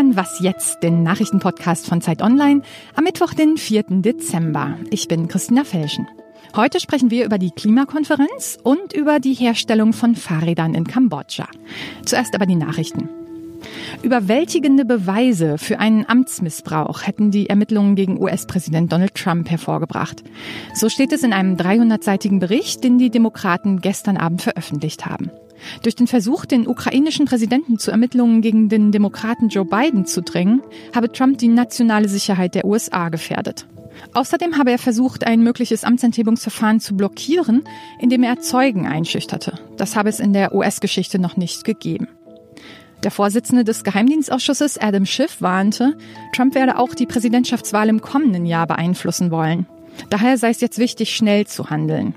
hören Was jetzt, den Nachrichtenpodcast von Zeit Online am Mittwoch, den 4. Dezember. Ich bin Christina Felschen. Heute sprechen wir über die Klimakonferenz und über die Herstellung von Fahrrädern in Kambodscha. Zuerst aber die Nachrichten. Überwältigende Beweise für einen Amtsmissbrauch hätten die Ermittlungen gegen US-Präsident Donald Trump hervorgebracht. So steht es in einem 300-seitigen Bericht, den die Demokraten gestern Abend veröffentlicht haben. Durch den Versuch, den ukrainischen Präsidenten zu Ermittlungen gegen den Demokraten Joe Biden zu drängen, habe Trump die nationale Sicherheit der USA gefährdet. Außerdem habe er versucht, ein mögliches Amtsenthebungsverfahren zu blockieren, indem er Zeugen einschüchterte. Das habe es in der US-Geschichte noch nicht gegeben. Der Vorsitzende des Geheimdienstausschusses Adam Schiff warnte, Trump werde auch die Präsidentschaftswahl im kommenden Jahr beeinflussen wollen. Daher sei es jetzt wichtig, schnell zu handeln.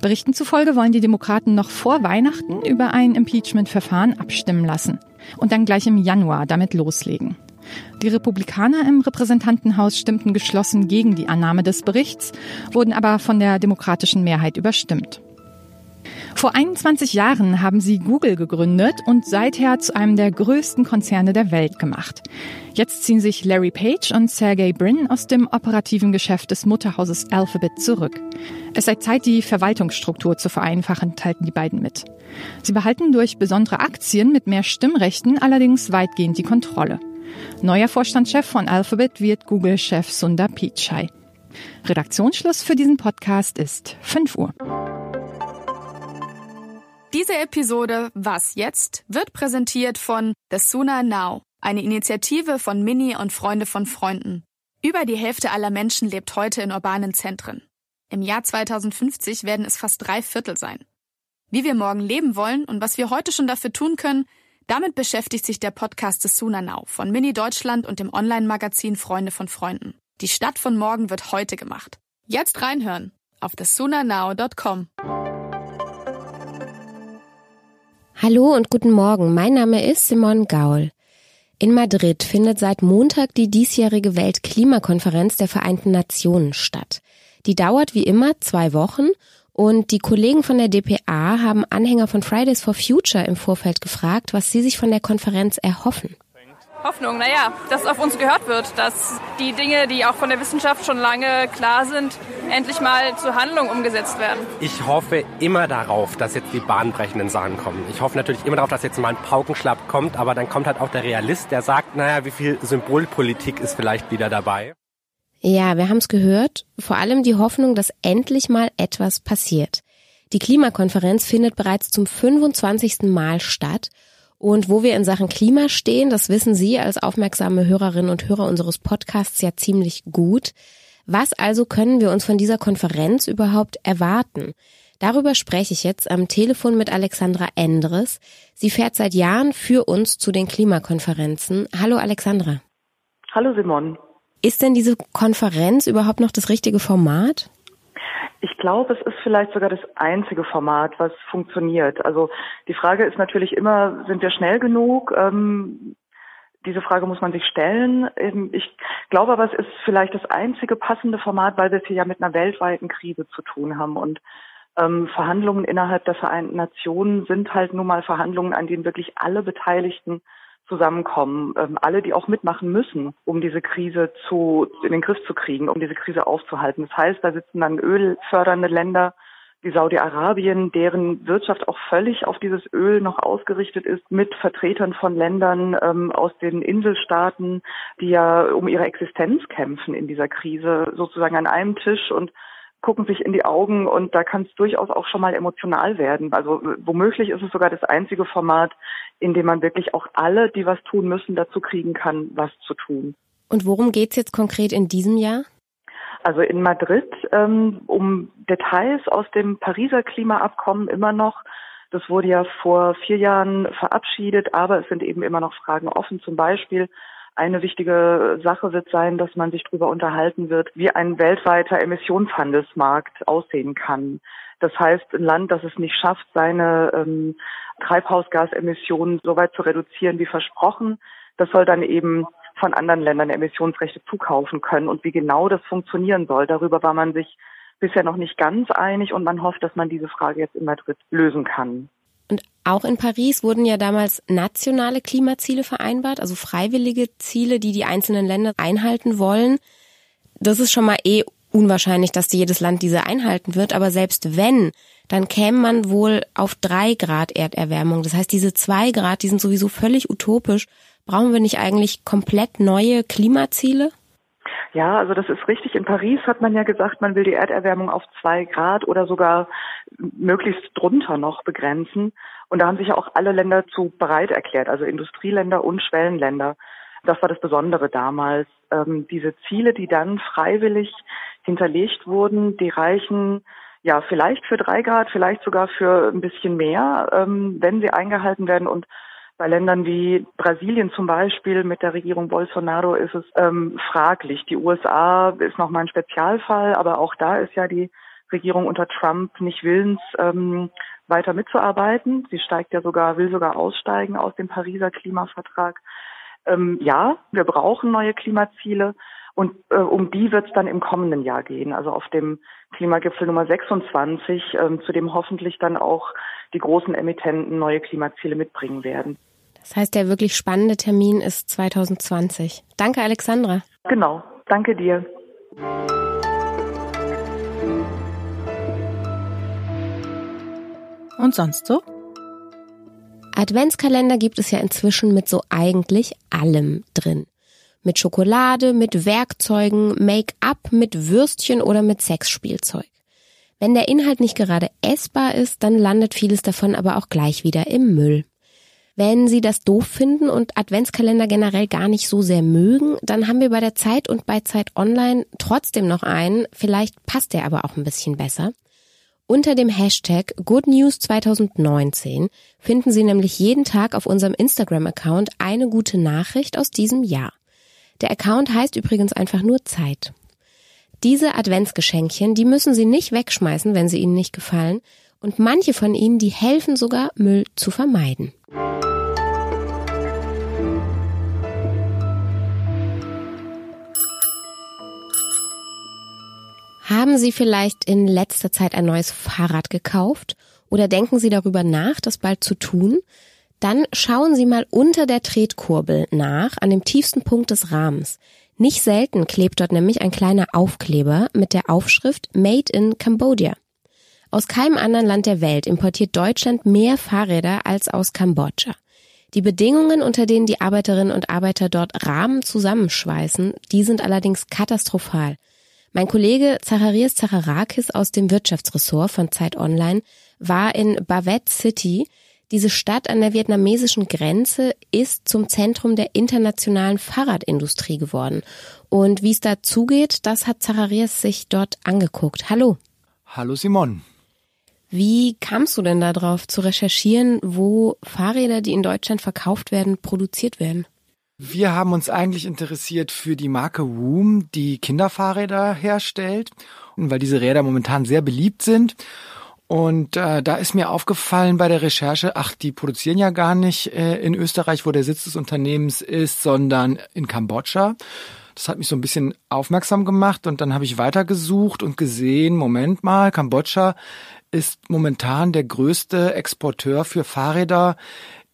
Berichten zufolge wollen die Demokraten noch vor Weihnachten über ein Impeachment-Verfahren abstimmen lassen und dann gleich im Januar damit loslegen. Die Republikaner im Repräsentantenhaus stimmten geschlossen gegen die Annahme des Berichts, wurden aber von der demokratischen Mehrheit überstimmt. Vor 21 Jahren haben sie Google gegründet und seither zu einem der größten Konzerne der Welt gemacht. Jetzt ziehen sich Larry Page und Sergey Brin aus dem operativen Geschäft des Mutterhauses Alphabet zurück. Es sei Zeit, die Verwaltungsstruktur zu vereinfachen, teilten die beiden mit. Sie behalten durch besondere Aktien mit mehr Stimmrechten allerdings weitgehend die Kontrolle. Neuer Vorstandschef von Alphabet wird Google-Chef Sundar Pichai. Redaktionsschluss für diesen Podcast ist 5 Uhr. Diese Episode Was jetzt wird präsentiert von The Sooner Now, eine Initiative von Mini und Freunde von Freunden. Über die Hälfte aller Menschen lebt heute in urbanen Zentren. Im Jahr 2050 werden es fast drei Viertel sein. Wie wir morgen leben wollen und was wir heute schon dafür tun können, damit beschäftigt sich der Podcast The Sooner Now von Mini Deutschland und dem Online-Magazin Freunde von Freunden. Die Stadt von morgen wird heute gemacht. Jetzt reinhören auf thesoonernow.com. Hallo und guten Morgen. Mein Name ist Simon Gaul. In Madrid findet seit Montag die diesjährige Weltklimakonferenz der Vereinten Nationen statt. Die dauert wie immer zwei Wochen und die Kollegen von der DPA haben Anhänger von Fridays for Future im Vorfeld gefragt, was sie sich von der Konferenz erhoffen. Hoffnung, naja, dass auf uns gehört wird, dass die Dinge, die auch von der Wissenschaft schon lange klar sind, endlich mal zur Handlung umgesetzt werden. Ich hoffe immer darauf, dass jetzt die bahnbrechenden Sachen kommen. Ich hoffe natürlich immer darauf, dass jetzt mal ein Paukenschlapp kommt, aber dann kommt halt auch der Realist, der sagt, naja, wie viel Symbolpolitik ist vielleicht wieder dabei. Ja, wir haben es gehört. Vor allem die Hoffnung, dass endlich mal etwas passiert. Die Klimakonferenz findet bereits zum 25. Mal statt und wo wir in Sachen Klima stehen, das wissen Sie als aufmerksame Hörerinnen und Hörer unseres Podcasts ja ziemlich gut. Was also können wir uns von dieser Konferenz überhaupt erwarten? Darüber spreche ich jetzt am Telefon mit Alexandra Endres. Sie fährt seit Jahren für uns zu den Klimakonferenzen. Hallo Alexandra. Hallo Simon. Ist denn diese Konferenz überhaupt noch das richtige Format? Ich glaube, es ist vielleicht sogar das einzige Format, was funktioniert. Also die Frage ist natürlich immer, sind wir schnell genug? Ähm, diese Frage muss man sich stellen. Ähm, ich glaube aber, es ist vielleicht das einzige passende Format, weil wir es hier ja mit einer weltweiten Krise zu tun haben. Und ähm, Verhandlungen innerhalb der Vereinten Nationen sind halt nun mal Verhandlungen, an denen wirklich alle Beteiligten zusammenkommen, ähm, alle, die auch mitmachen müssen, um diese Krise zu, in den Griff zu kriegen, um diese Krise aufzuhalten. Das heißt, da sitzen dann ölfördernde Länder wie Saudi-Arabien, deren Wirtschaft auch völlig auf dieses Öl noch ausgerichtet ist, mit Vertretern von Ländern ähm, aus den Inselstaaten, die ja um ihre Existenz kämpfen in dieser Krise, sozusagen an einem Tisch und gucken sich in die Augen und da kann es durchaus auch schon mal emotional werden. Also womöglich ist es sogar das einzige Format, in dem man wirklich auch alle, die was tun müssen, dazu kriegen kann, was zu tun. Und worum geht's jetzt konkret in diesem Jahr? Also in Madrid ähm, um Details aus dem Pariser Klimaabkommen immer noch. Das wurde ja vor vier Jahren verabschiedet, aber es sind eben immer noch Fragen offen. Zum Beispiel eine wichtige Sache wird sein, dass man sich darüber unterhalten wird, wie ein weltweiter Emissionshandelsmarkt aussehen kann. Das heißt, ein Land, das es nicht schafft, seine ähm, Treibhausgasemissionen so weit zu reduzieren wie versprochen, das soll dann eben von anderen Ländern Emissionsrechte zukaufen können. Und wie genau das funktionieren soll, darüber war man sich bisher noch nicht ganz einig und man hofft, dass man diese Frage jetzt in Madrid lösen kann. Und auch in Paris wurden ja damals nationale Klimaziele vereinbart, also freiwillige Ziele, die die einzelnen Länder einhalten wollen. Das ist schon mal eh unwahrscheinlich, dass jedes Land diese einhalten wird, aber selbst wenn, dann käme man wohl auf drei Grad Erderwärmung. Das heißt, diese zwei Grad, die sind sowieso völlig utopisch. Brauchen wir nicht eigentlich komplett neue Klimaziele? Ja, also das ist richtig. In Paris hat man ja gesagt, man will die Erderwärmung auf zwei Grad oder sogar möglichst drunter noch begrenzen. Und da haben sich ja auch alle Länder zu bereit erklärt, also Industrieländer und Schwellenländer. Das war das Besondere damals. Ähm, diese Ziele, die dann freiwillig hinterlegt wurden, die reichen ja vielleicht für drei Grad, vielleicht sogar für ein bisschen mehr, ähm, wenn sie eingehalten werden. Und bei Ländern wie Brasilien zum Beispiel mit der Regierung Bolsonaro ist es ähm, fraglich. Die USA ist nochmal ein Spezialfall, aber auch da ist ja die Regierung unter Trump nicht willens, ähm, weiter mitzuarbeiten. Sie steigt ja sogar, will sogar aussteigen aus dem Pariser Klimavertrag. Ähm, ja, wir brauchen neue Klimaziele und äh, um die wird es dann im kommenden Jahr gehen, also auf dem Klimagipfel Nummer 26, ähm, zu dem hoffentlich dann auch die großen Emittenten neue Klimaziele mitbringen werden. Das heißt, der wirklich spannende Termin ist 2020. Danke, Alexandra. Genau, danke dir. Und sonst so? Adventskalender gibt es ja inzwischen mit so eigentlich allem drin. Mit Schokolade, mit Werkzeugen, Make-up, mit Würstchen oder mit Sexspielzeug. Wenn der Inhalt nicht gerade essbar ist, dann landet vieles davon aber auch gleich wieder im Müll. Wenn Sie das doof finden und Adventskalender generell gar nicht so sehr mögen, dann haben wir bei der Zeit und bei Zeit Online trotzdem noch einen. Vielleicht passt der aber auch ein bisschen besser. Unter dem Hashtag Good News 2019 finden Sie nämlich jeden Tag auf unserem Instagram-Account eine gute Nachricht aus diesem Jahr. Der Account heißt übrigens einfach nur Zeit. Diese Adventsgeschenkchen, die müssen Sie nicht wegschmeißen, wenn sie Ihnen nicht gefallen. Und manche von ihnen, die helfen sogar, Müll zu vermeiden. Haben Sie vielleicht in letzter Zeit ein neues Fahrrad gekauft oder denken Sie darüber nach, das bald zu tun? Dann schauen Sie mal unter der Tretkurbel nach, an dem tiefsten Punkt des Rahmens. Nicht selten klebt dort nämlich ein kleiner Aufkleber mit der Aufschrift Made in Cambodia. Aus keinem anderen Land der Welt importiert Deutschland mehr Fahrräder als aus Kambodscha. Die Bedingungen, unter denen die Arbeiterinnen und Arbeiter dort Rahmen zusammenschweißen, die sind allerdings katastrophal. Mein Kollege Zacharias Zacharakis aus dem Wirtschaftsressort von Zeit Online war in Bavet City. Diese Stadt an der vietnamesischen Grenze ist zum Zentrum der internationalen Fahrradindustrie geworden. Und wie es da zugeht, das hat Zacharias sich dort angeguckt. Hallo. Hallo Simon. Wie kamst du denn darauf zu recherchieren, wo Fahrräder, die in Deutschland verkauft werden, produziert werden? Wir haben uns eigentlich interessiert für die Marke Woom, die Kinderfahrräder herstellt, und weil diese Räder momentan sehr beliebt sind. Und äh, da ist mir aufgefallen bei der Recherche, ach, die produzieren ja gar nicht äh, in Österreich, wo der Sitz des Unternehmens ist, sondern in Kambodscha. Das hat mich so ein bisschen aufmerksam gemacht und dann habe ich weitergesucht und gesehen, Moment mal, Kambodscha ist momentan der größte Exporteur für Fahrräder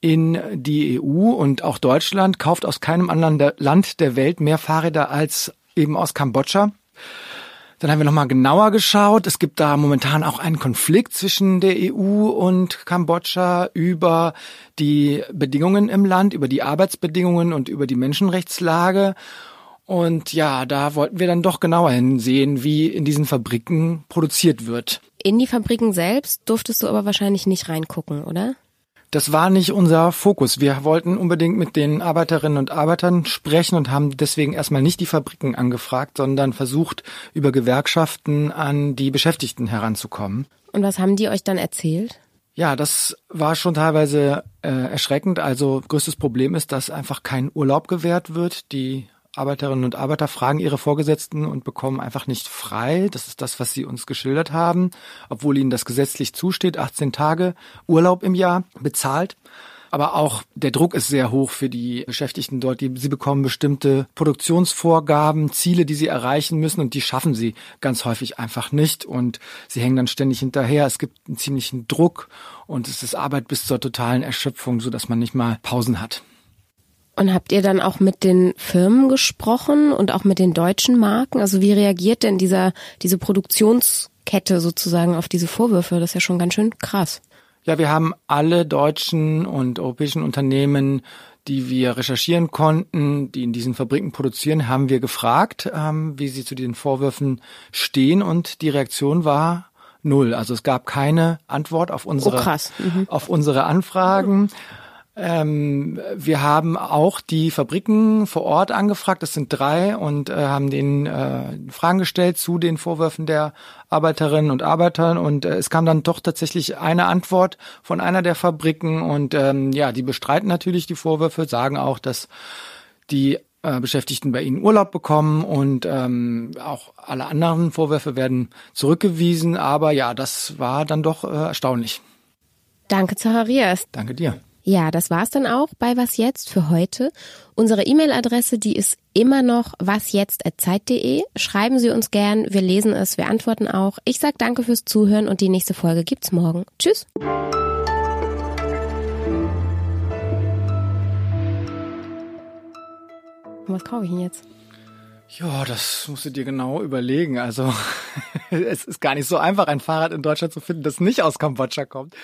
in die EU und auch Deutschland kauft aus keinem anderen Land der Welt mehr Fahrräder als eben aus Kambodscha. Dann haben wir nochmal genauer geschaut. Es gibt da momentan auch einen Konflikt zwischen der EU und Kambodscha über die Bedingungen im Land, über die Arbeitsbedingungen und über die Menschenrechtslage. Und ja, da wollten wir dann doch genauer hinsehen, wie in diesen Fabriken produziert wird. In die Fabriken selbst durftest du aber wahrscheinlich nicht reingucken, oder? Das war nicht unser Fokus. Wir wollten unbedingt mit den Arbeiterinnen und Arbeitern sprechen und haben deswegen erstmal nicht die Fabriken angefragt, sondern versucht, über Gewerkschaften an die Beschäftigten heranzukommen. Und was haben die euch dann erzählt? Ja, das war schon teilweise äh, erschreckend. Also größtes Problem ist, dass einfach kein Urlaub gewährt wird. Die Arbeiterinnen und Arbeiter fragen ihre Vorgesetzten und bekommen einfach nicht frei. Das ist das, was sie uns geschildert haben, obwohl ihnen das gesetzlich zusteht, 18 Tage Urlaub im Jahr bezahlt. Aber auch der Druck ist sehr hoch für die Beschäftigten dort. Sie bekommen bestimmte Produktionsvorgaben, Ziele, die sie erreichen müssen und die schaffen sie ganz häufig einfach nicht und sie hängen dann ständig hinterher. Es gibt einen ziemlichen Druck und es ist Arbeit bis zur totalen Erschöpfung, so dass man nicht mal Pausen hat. Und habt ihr dann auch mit den Firmen gesprochen und auch mit den deutschen Marken? Also wie reagiert denn dieser, diese Produktionskette sozusagen auf diese Vorwürfe? Das ist ja schon ganz schön krass. Ja, wir haben alle deutschen und europäischen Unternehmen, die wir recherchieren konnten, die in diesen Fabriken produzieren, haben wir gefragt, ähm, wie sie zu den Vorwürfen stehen und die Reaktion war null. Also es gab keine Antwort auf unsere, oh, mhm. auf unsere Anfragen. Ähm, wir haben auch die Fabriken vor Ort angefragt, das sind drei, und äh, haben denen äh, Fragen gestellt zu den Vorwürfen der Arbeiterinnen und Arbeiter. Und äh, es kam dann doch tatsächlich eine Antwort von einer der Fabriken. Und ähm, ja, die bestreiten natürlich die Vorwürfe, sagen auch, dass die äh, Beschäftigten bei ihnen Urlaub bekommen und ähm, auch alle anderen Vorwürfe werden zurückgewiesen. Aber ja, das war dann doch äh, erstaunlich. Danke, Zacharias. Danke dir. Ja, das war's dann auch bei Was Jetzt für heute. Unsere E-Mail-Adresse, die ist immer noch wasjetzt.zeit.de. Schreiben Sie uns gern, wir lesen es, wir antworten auch. Ich sag danke fürs Zuhören und die nächste Folge gibt's morgen. Tschüss. Was kaufe ich denn jetzt? Ja, das musst du dir genau überlegen. Also es ist gar nicht so einfach, ein Fahrrad in Deutschland zu finden, das nicht aus Kambodscha kommt.